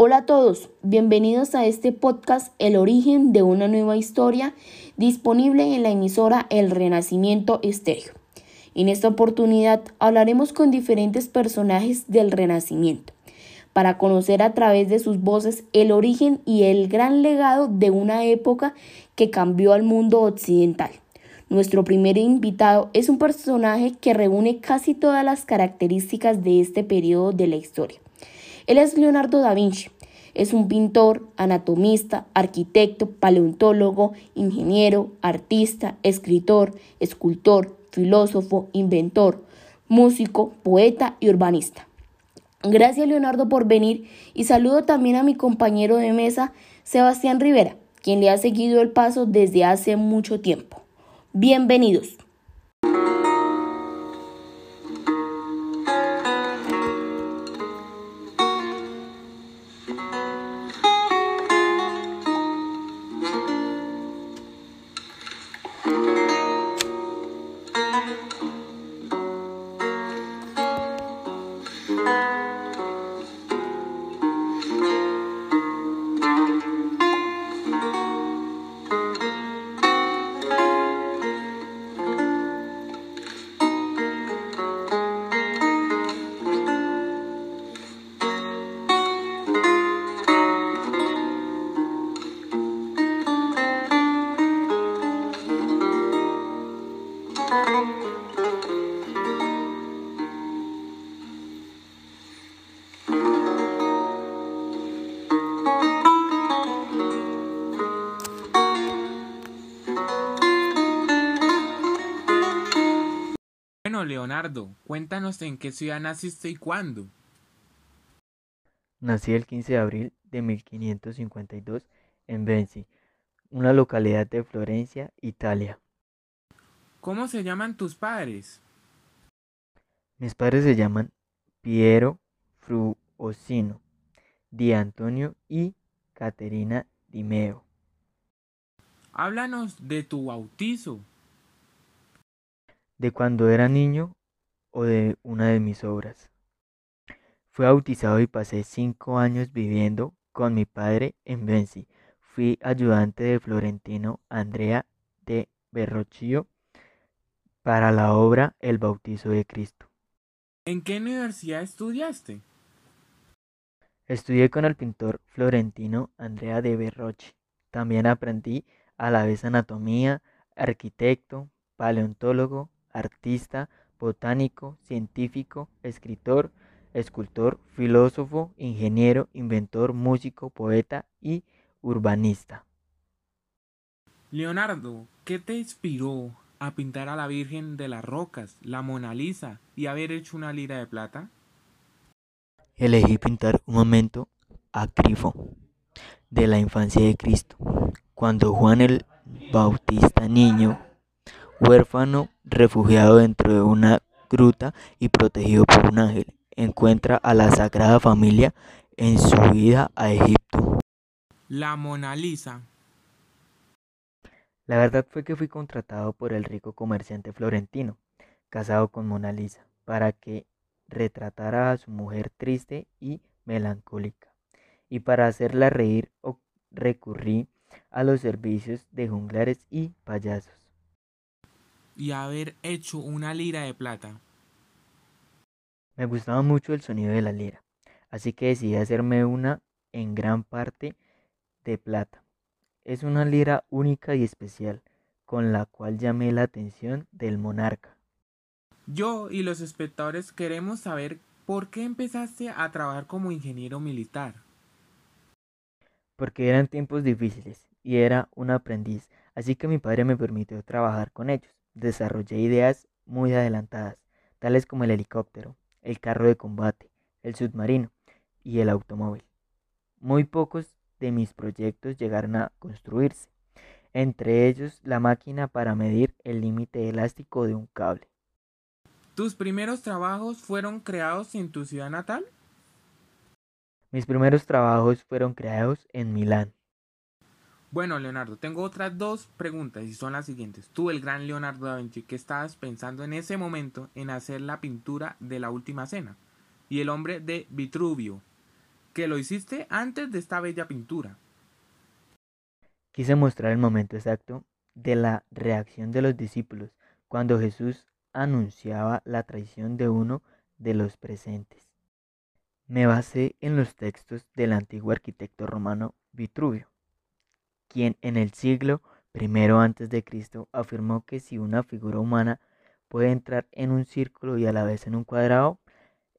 Hola a todos, bienvenidos a este podcast El origen de una nueva historia disponible en la emisora El Renacimiento Estéreo. En esta oportunidad hablaremos con diferentes personajes del Renacimiento para conocer a través de sus voces el origen y el gran legado de una época que cambió al mundo occidental. Nuestro primer invitado es un personaje que reúne casi todas las características de este periodo de la historia. Él es Leonardo da Vinci. Es un pintor, anatomista, arquitecto, paleontólogo, ingeniero, artista, escritor, escultor, filósofo, inventor, músico, poeta y urbanista. Gracias Leonardo por venir y saludo también a mi compañero de mesa, Sebastián Rivera, quien le ha seguido el paso desde hace mucho tiempo. Bienvenidos. Bueno, Leonardo, cuéntanos en qué ciudad naciste y cuándo. Nací el 15 de abril de 1552 en Venci, una localidad de Florencia, Italia. ¿Cómo se llaman tus padres? Mis padres se llaman Piero Fruosino, Di Antonio y Caterina Dimeo. Háblanos de tu bautizo. De cuando era niño o de una de mis obras. Fui bautizado y pasé cinco años viviendo con mi padre en Venci. Fui ayudante de Florentino Andrea de Berrochio para la obra El bautizo de Cristo. ¿En qué universidad estudiaste? Estudié con el pintor florentino Andrea de Verrocchi. También aprendí a la vez anatomía, arquitecto, paleontólogo, artista, botánico, científico, escritor, escultor, filósofo, ingeniero, inventor, músico, poeta y urbanista. Leonardo, ¿qué te inspiró a pintar a la Virgen de las Rocas, la Mona Lisa y haber hecho una lira de plata? Elegí pintar un momento a Crifo de la infancia de Cristo, cuando Juan el Bautista niño, huérfano, refugiado dentro de una gruta y protegido por un ángel, encuentra a la Sagrada Familia en su vida a Egipto. La Mona Lisa. La verdad fue que fui contratado por el rico comerciante florentino, casado con Mona Lisa, para que retratara a su mujer triste y melancólica. Y para hacerla reír o- recurrí a los servicios de junglares y payasos. Y haber hecho una lira de plata. Me gustaba mucho el sonido de la lira, así que decidí hacerme una en gran parte de plata. Es una lira única y especial, con la cual llamé la atención del monarca. Yo y los espectadores queremos saber por qué empezaste a trabajar como ingeniero militar. porque eran tiempos difíciles y era un aprendiz, así que mi padre me permitió trabajar con ellos. Desarrollé ideas muy adelantadas, tales como el helicóptero, el carro de combate, el submarino y el automóvil. Muy pocos de mis proyectos llegaron a construirse, entre ellos la máquina para medir el límite elástico de un cable. ¿Tus primeros trabajos fueron creados en tu ciudad natal? Mis primeros trabajos fueron creados en Milán. Bueno, Leonardo, tengo otras dos preguntas y son las siguientes. Tú, el gran Leonardo da Vinci, ¿qué estabas pensando en ese momento en hacer la pintura de la última cena? Y el hombre de Vitruvio. que lo hiciste antes de esta bella pintura. Quise mostrar el momento exacto de la reacción de los discípulos cuando Jesús anunciaba la traición de uno de los presentes. Me basé en los textos del antiguo arquitecto romano Vitruvio, quien en el siglo I Cristo afirmó que si una figura humana puede entrar en un círculo y a la vez en un cuadrado,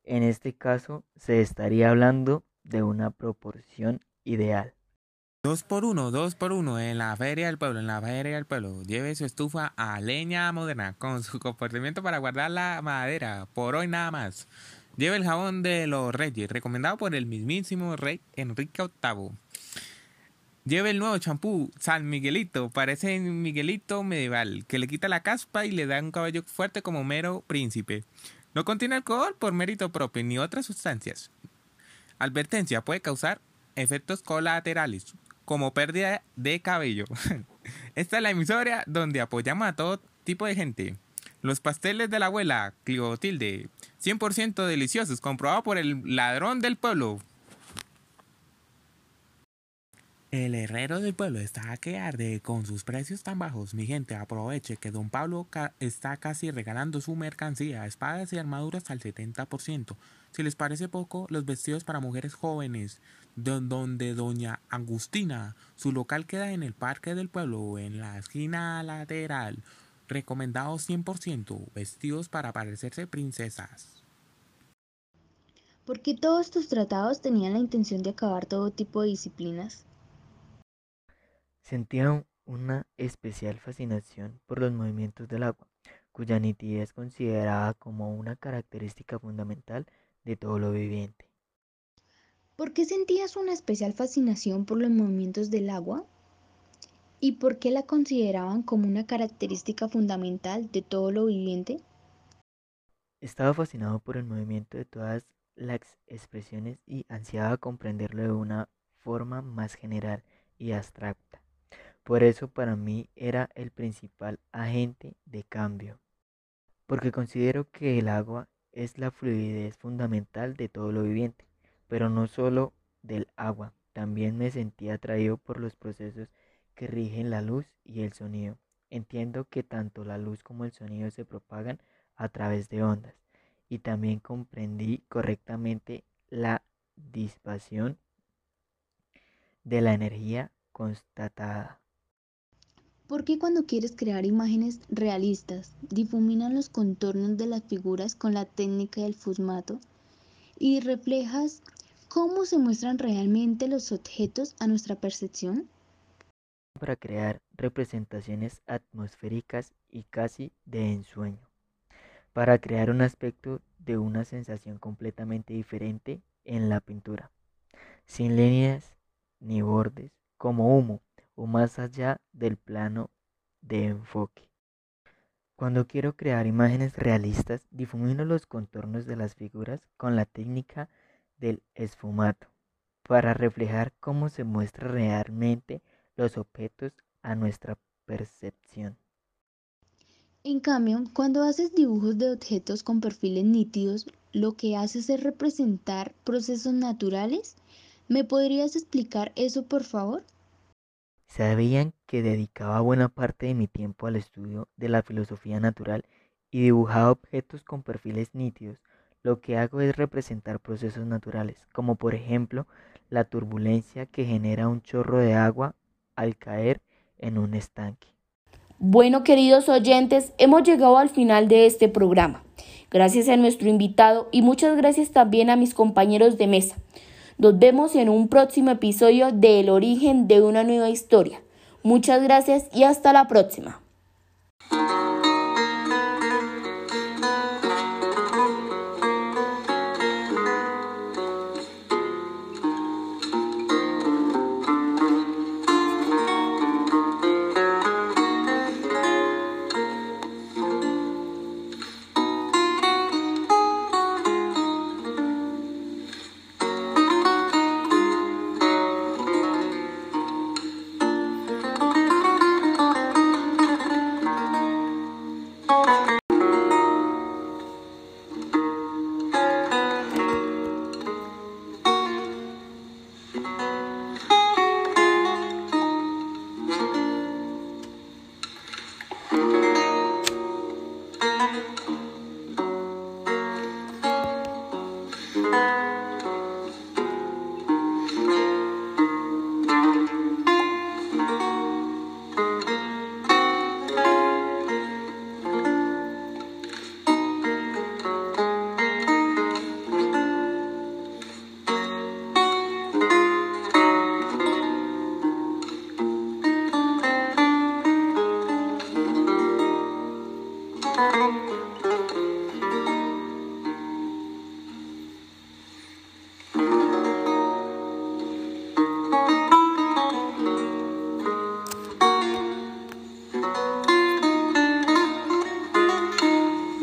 en este caso se estaría hablando de una proporción ideal. Dos por uno, dos por uno, en la feria del pueblo, en la feria del pueblo. Lleve su estufa a leña moderna, con su comportamiento para guardar la madera, por hoy nada más. Lleve el jabón de los reyes, recomendado por el mismísimo rey Enrique VIII. Lleve el nuevo champú San Miguelito, parece Miguelito medieval, que le quita la caspa y le da un cabello fuerte como mero príncipe. No contiene alcohol por mérito propio ni otras sustancias. Advertencia, puede causar efectos colaterales, como pérdida de cabello. Esta es la emisora donde apoyamos a todo tipo de gente. Los pasteles de la abuela Clotilde, 100% deliciosos, comprobado por el ladrón del pueblo. El herrero del pueblo está a que arde con sus precios tan bajos. Mi gente, aproveche que don Pablo está casi regalando su mercancía, espadas y armaduras al 70%. Si les parece poco, los vestidos para mujeres jóvenes, donde doña Agustina, su local queda en el parque del pueblo, en la esquina lateral. Recomendados 100%, vestidos para parecerse princesas. ¿Por qué todos estos tratados tenían la intención de acabar todo tipo de disciplinas? Sentía una especial fascinación por los movimientos del agua, cuya nitidez es considerada como una característica fundamental de todo lo viviente. ¿Por qué sentías una especial fascinación por los movimientos del agua? ¿Y por qué la consideraban como una característica fundamental de todo lo viviente? Estaba fascinado por el movimiento de todas las expresiones y ansiaba comprenderlo de una forma más general y abstracta. Por eso para mí era el principal agente de cambio, porque considero que el agua es la fluidez fundamental de todo lo viviente, pero no solo del agua, también me sentía atraído por los procesos que rigen la luz y el sonido. Entiendo que tanto la luz como el sonido se propagan a través de ondas y también comprendí correctamente la disipación de la energía constatada. ¿Por qué cuando quieres crear imágenes realistas difuminas los contornos de las figuras con la técnica del fusmato y reflejas cómo se muestran realmente los objetos a nuestra percepción? Para crear representaciones atmosféricas y casi de ensueño. Para crear un aspecto de una sensación completamente diferente en la pintura. Sin líneas ni bordes, como humo o más allá del plano de enfoque. Cuando quiero crear imágenes realistas, difumino los contornos de las figuras con la técnica del esfumato para reflejar cómo se muestran realmente los objetos a nuestra percepción. En cambio, cuando haces dibujos de objetos con perfiles nítidos, lo que haces es representar procesos naturales. ¿Me podrías explicar eso, por favor? Sabían que dedicaba buena parte de mi tiempo al estudio de la filosofía natural y dibujaba objetos con perfiles nítidos. Lo que hago es representar procesos naturales, como por ejemplo la turbulencia que genera un chorro de agua al caer en un estanque. Bueno, queridos oyentes, hemos llegado al final de este programa. Gracias a nuestro invitado y muchas gracias también a mis compañeros de mesa. Nos vemos en un próximo episodio de El origen de una nueva historia. Muchas gracias y hasta la próxima.